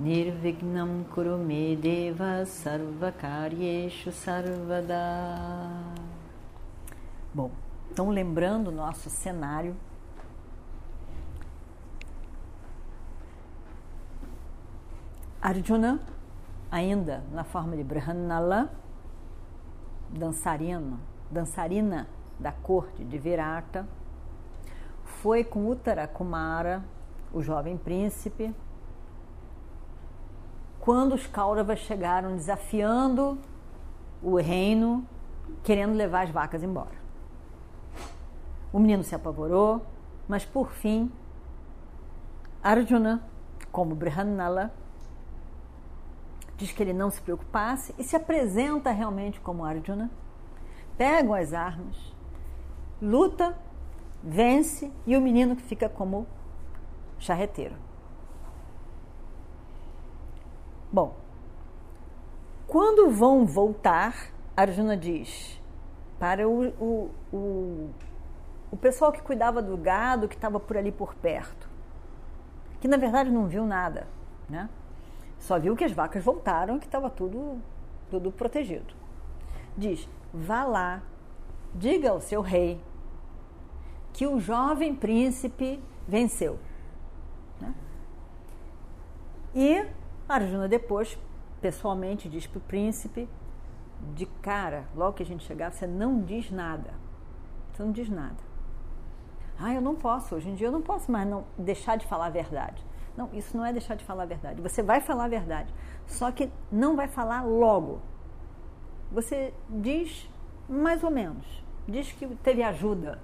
Nirvignam Kurume Deva Sarvakaryeshu Sarvada. Bom, então lembrando o nosso cenário Arjuna, ainda na forma de Brahmanala, dançarino, dançarina da corte de Virata, foi com Uttara Kumara, o jovem príncipe, quando os Kauravas chegaram desafiando o reino, querendo levar as vacas embora. O menino se apavorou, mas por fim, Arjuna, como Brahmanala, diz que ele não se preocupasse e se apresenta realmente como Arjuna, pegam as armas, luta, vence e o menino que fica como charreteiro. Bom, quando vão voltar, Arjuna diz para o, o, o, o pessoal que cuidava do gado, que estava por ali por perto, que na verdade não viu nada, né? Só viu que as vacas voltaram, que estava tudo, tudo protegido. Diz: vá lá, diga ao seu rei que o jovem príncipe venceu. Né? E Arjuna depois, pessoalmente, diz para o príncipe, de cara, logo que a gente chegar, você não diz nada. Você não diz nada. Ah, eu não posso, hoje em dia eu não posso mais não deixar de falar a verdade. Não, isso não é deixar de falar a verdade. Você vai falar a verdade, só que não vai falar logo. Você diz mais ou menos, diz que teve ajuda,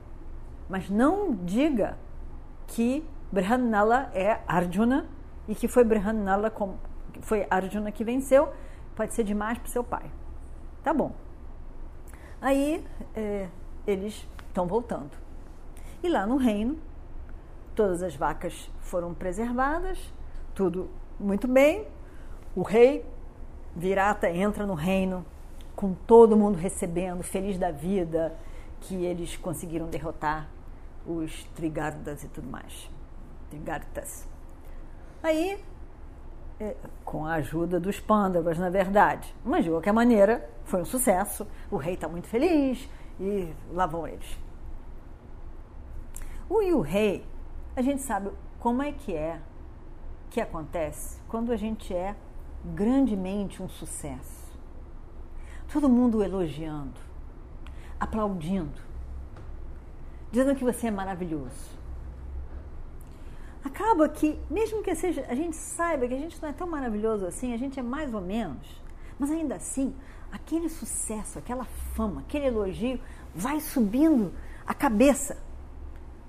mas não diga que Brahmanala é Arjuna e que foi Brahmanala foi Arjuna que venceu, pode ser demais para seu pai. Tá bom. Aí é, eles estão voltando. E lá no reino, todas as vacas foram preservadas, tudo muito bem. O rei Virata entra no reino com todo mundo recebendo, feliz da vida, que eles conseguiram derrotar os Trigardas e tudo mais. Trigartas. Aí, com a ajuda dos Pandavas, na verdade. Mas, de qualquer maneira, foi um sucesso. O rei está muito feliz e lá vão eles. O e o rei a gente sabe como é que é que acontece quando a gente é grandemente um sucesso. Todo mundo elogiando, aplaudindo, dizendo que você é maravilhoso. Acaba que, mesmo que seja, a gente saiba que a gente não é tão maravilhoso assim, a gente é mais ou menos, mas ainda assim, aquele sucesso, aquela fama, aquele elogio vai subindo a cabeça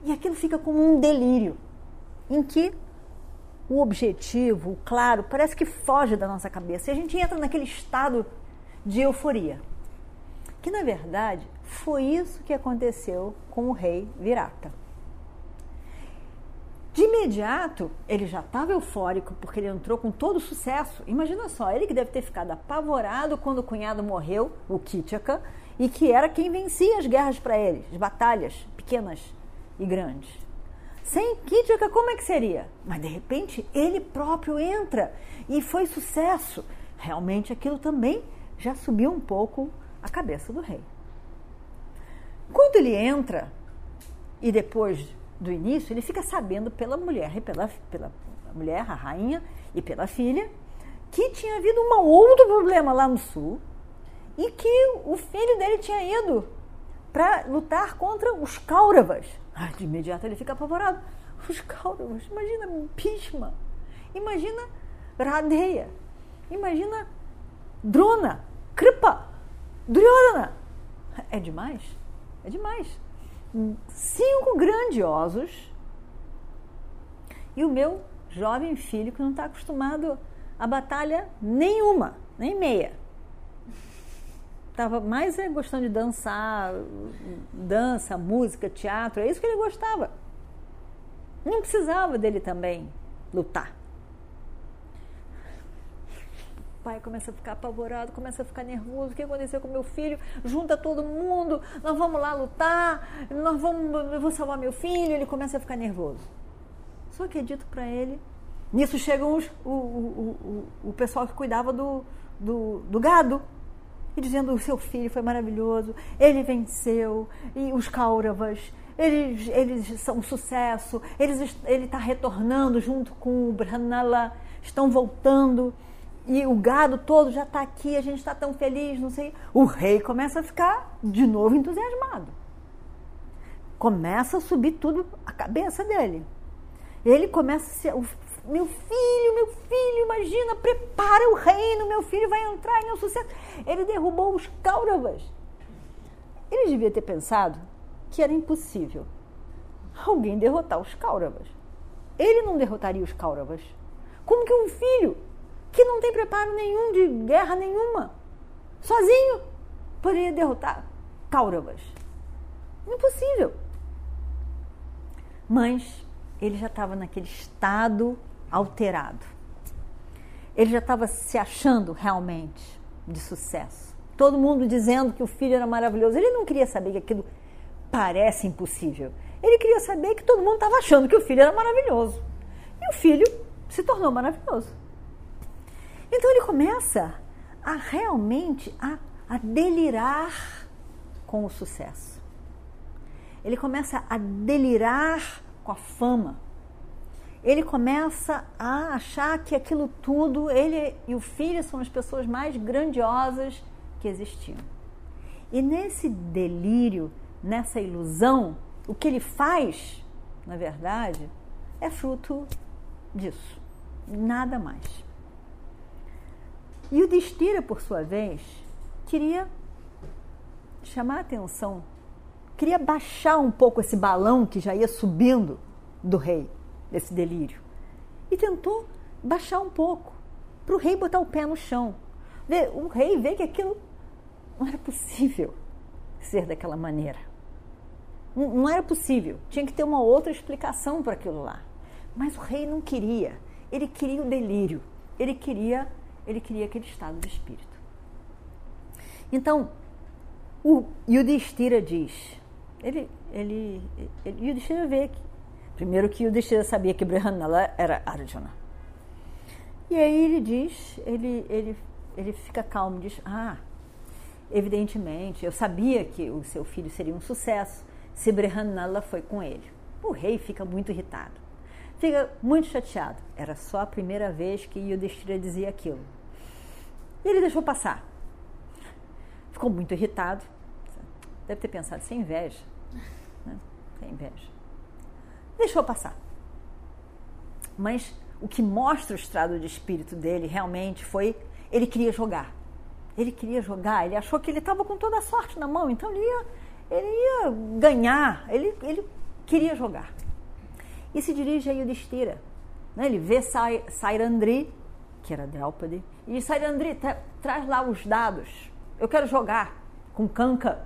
e aquilo fica como um delírio, em que o objetivo, o claro, parece que foge da nossa cabeça. E a gente entra naquele estado de euforia. Que na verdade foi isso que aconteceu com o rei Virata. Imediato, ele já estava eufórico porque ele entrou com todo sucesso. Imagina só, ele que deve ter ficado apavorado quando o cunhado morreu, o Kitchaka, e que era quem vencia as guerras para ele, as batalhas pequenas e grandes. Sem Kitchaka, como é que seria? Mas de repente ele próprio entra e foi sucesso. Realmente aquilo também já subiu um pouco a cabeça do rei. Quando ele entra, e depois do início, ele fica sabendo pela mulher e pela, pela mulher, a rainha, e pela filha, que tinha havido um outro problema lá no sul e que o filho dele tinha ido para lutar contra os Kauravas. Ah, de imediato ele fica apavorado. Os Kauravas, imagina Bhishma, imagina Radeya, imagina Drona, Kripa, Duryodhana. É demais? É demais. Cinco grandiosos e o meu jovem filho que não está acostumado a batalha nenhuma. nem meia. Estava mais é, gostando de dançar, dança, música, teatro, é isso que ele gostava. Não precisava dele também lutar. O pai começa a ficar apavorado, começa a ficar nervoso. O que aconteceu com meu filho? Junta todo mundo, nós vamos lá lutar, nós vamos, eu vou salvar meu filho. Ele começa a ficar nervoso. Só que é dito para ele. Nisso chegam os, o, o, o, o pessoal que cuidava do, do, do gado e dizendo o seu filho foi maravilhoso, ele venceu, e os Kauravas, eles, eles são um sucesso, eles, ele está retornando junto com o Brhanala, estão voltando, e o gado todo já está aqui, a gente está tão feliz, não sei. O rei começa a ficar de novo entusiasmado. Começa a subir tudo a cabeça dele. Ele começa a ser, meu filho, meu filho, imagina, prepara o reino, meu filho vai entrar em um sucesso. Ele derrubou os Kauravas. Ele devia ter pensado que era impossível alguém derrotar os Kauravas. Ele não derrotaria os Kauravas. Como que um filho que não tem preparo nenhum de guerra nenhuma, sozinho, poderia derrotar Kauravas? Impossível. Mas ele já estava naquele estado alterado. Ele já estava se achando realmente de sucesso. Todo mundo dizendo que o filho era maravilhoso. Ele não queria saber que aquilo parece impossível. Ele queria saber que todo mundo estava achando que o filho era maravilhoso. E o filho se tornou maravilhoso. Então ele começa a realmente a, a delirar com o sucesso. Ele começa a delirar com a fama ele começa a achar que aquilo tudo, ele e o filho são as pessoas mais grandiosas que existiam. E nesse delírio, nessa ilusão, o que ele faz, na verdade, é fruto disso, nada mais. E o Destira, por sua vez, queria chamar a atenção, queria baixar um pouco esse balão que já ia subindo do rei desse delírio. E tentou baixar um pouco, para o rei botar o pé no chão. O rei vê que aquilo não era possível ser daquela maneira. Não era possível, tinha que ter uma outra explicação para aquilo lá. Mas o rei não queria, ele queria o delírio, ele queria, ele queria aquele estado de espírito. Então, o Yudhishthira diz, ele, ele, ele Yudhishthira vê que Primeiro que o Destira sabia que Brihanala era Arjuna. E aí ele diz, ele, ele, ele fica calmo, diz, ah, evidentemente, eu sabia que o seu filho seria um sucesso se Brihanala foi com ele. O rei fica muito irritado, fica muito chateado. Era só a primeira vez que Yudhishthira dizia aquilo. Ele deixou passar. Ficou muito irritado. Deve ter pensado, sem inveja. Né? Sem inveja deixou passar. Mas o que mostra o estado de espírito dele realmente foi ele queria jogar. Ele queria jogar, ele achou que ele estava com toda a sorte na mão, então ele ia, ele ia ganhar, ele, ele queria jogar. E se dirige a Yudhishthira. Né? Ele vê Sairandri, que era Draupadi, e diz, Sairandri, tra traz lá os dados, eu quero jogar com Kanka,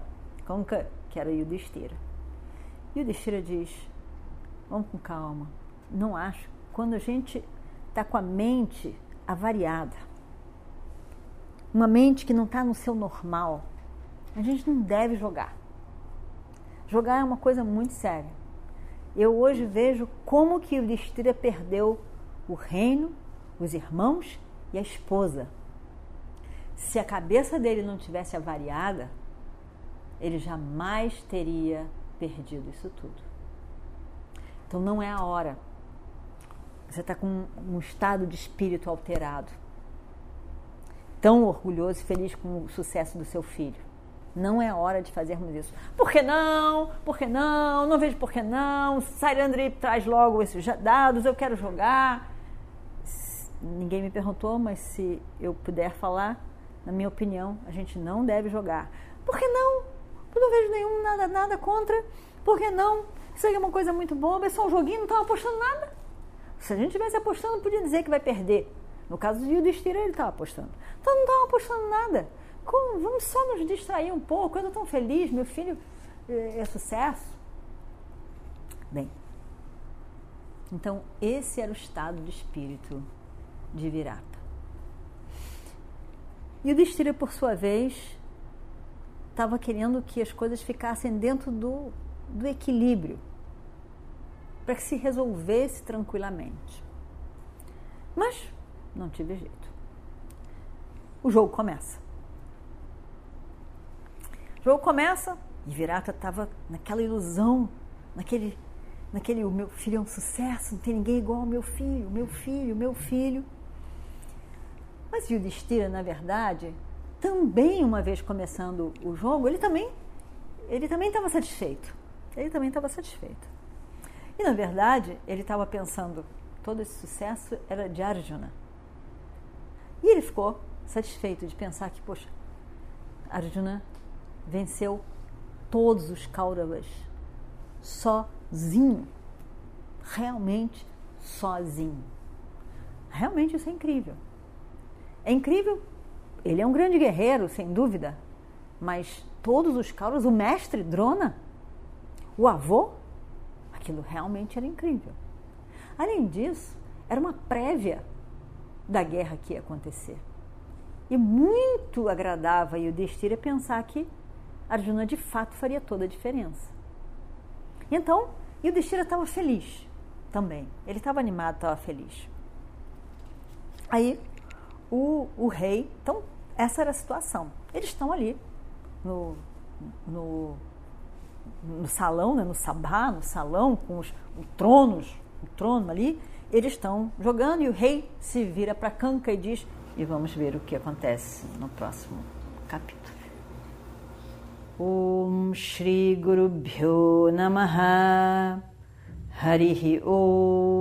Kanka, que era Yudhishthira. Yudhishthira diz, Vamos com calma. Não acho. Quando a gente está com a mente avariada, uma mente que não está no seu normal, a gente não deve jogar. Jogar é uma coisa muito séria. Eu hoje vejo como que o Listira perdeu o reino, os irmãos e a esposa. Se a cabeça dele não tivesse avariada, ele jamais teria perdido isso tudo. Então não é a hora. Você está com um estado de espírito alterado. Tão orgulhoso e feliz com o sucesso do seu filho. Não é hora de fazermos isso. Por que não? Por que não? Não vejo por que não. Sairandri traz logo esses dados, eu quero jogar. Ninguém me perguntou, mas se eu puder falar, na minha opinião, a gente não deve jogar. Por que não? Eu não vejo nenhum nada, nada contra. Por que não? Isso aí é uma coisa muito boba, é só um joguinho, não estava apostando nada. Se a gente estivesse apostando, podia dizer que vai perder. No caso do Yudhishthira, ele estava apostando. Então não estava apostando nada. Como? Vamos só nos distrair um pouco. Eu estou tão feliz, meu filho é, é sucesso. Bem, então esse era o estado de espírito de Virata. E o Destira, por sua vez, estava querendo que as coisas ficassem dentro do, do equilíbrio, para que se resolvesse tranquilamente. Mas não tive jeito. O jogo começa. O jogo começa e Virata estava naquela ilusão, naquele, naquele, o meu filho é um sucesso, não tem ninguém igual ao meu filho, meu filho, meu filho. Mas Yudhishthira, na verdade, também uma vez começando o jogo, ele também ele também estava satisfeito. Ele também estava satisfeito. E na verdade, ele estava pensando, todo esse sucesso era de Arjuna. E ele ficou satisfeito de pensar que, poxa, Arjuna venceu todos os Kauravas sozinho. Realmente sozinho. Realmente isso é incrível. É incrível. Ele é um grande guerreiro, sem dúvida. Mas todos os Kauravas, o mestre Drona, o avô, aquilo realmente era incrível. Além disso, era uma prévia da guerra que ia acontecer. E muito agradava Yudhishthira pensar que Arjuna de fato faria toda a diferença. Então, Yudhishthira estava feliz também. Ele estava animado, estava feliz. Aí, o, o rei, então, essa era a situação. Eles estão ali no, no, no salão, né, no sabá, no salão, com os, os tronos, o trono ali, eles estão jogando e o rei se vira para Kanka e diz: e vamos ver o que acontece no próximo capítulo. Om Shri Guru Bhyo Namaha Harihi Om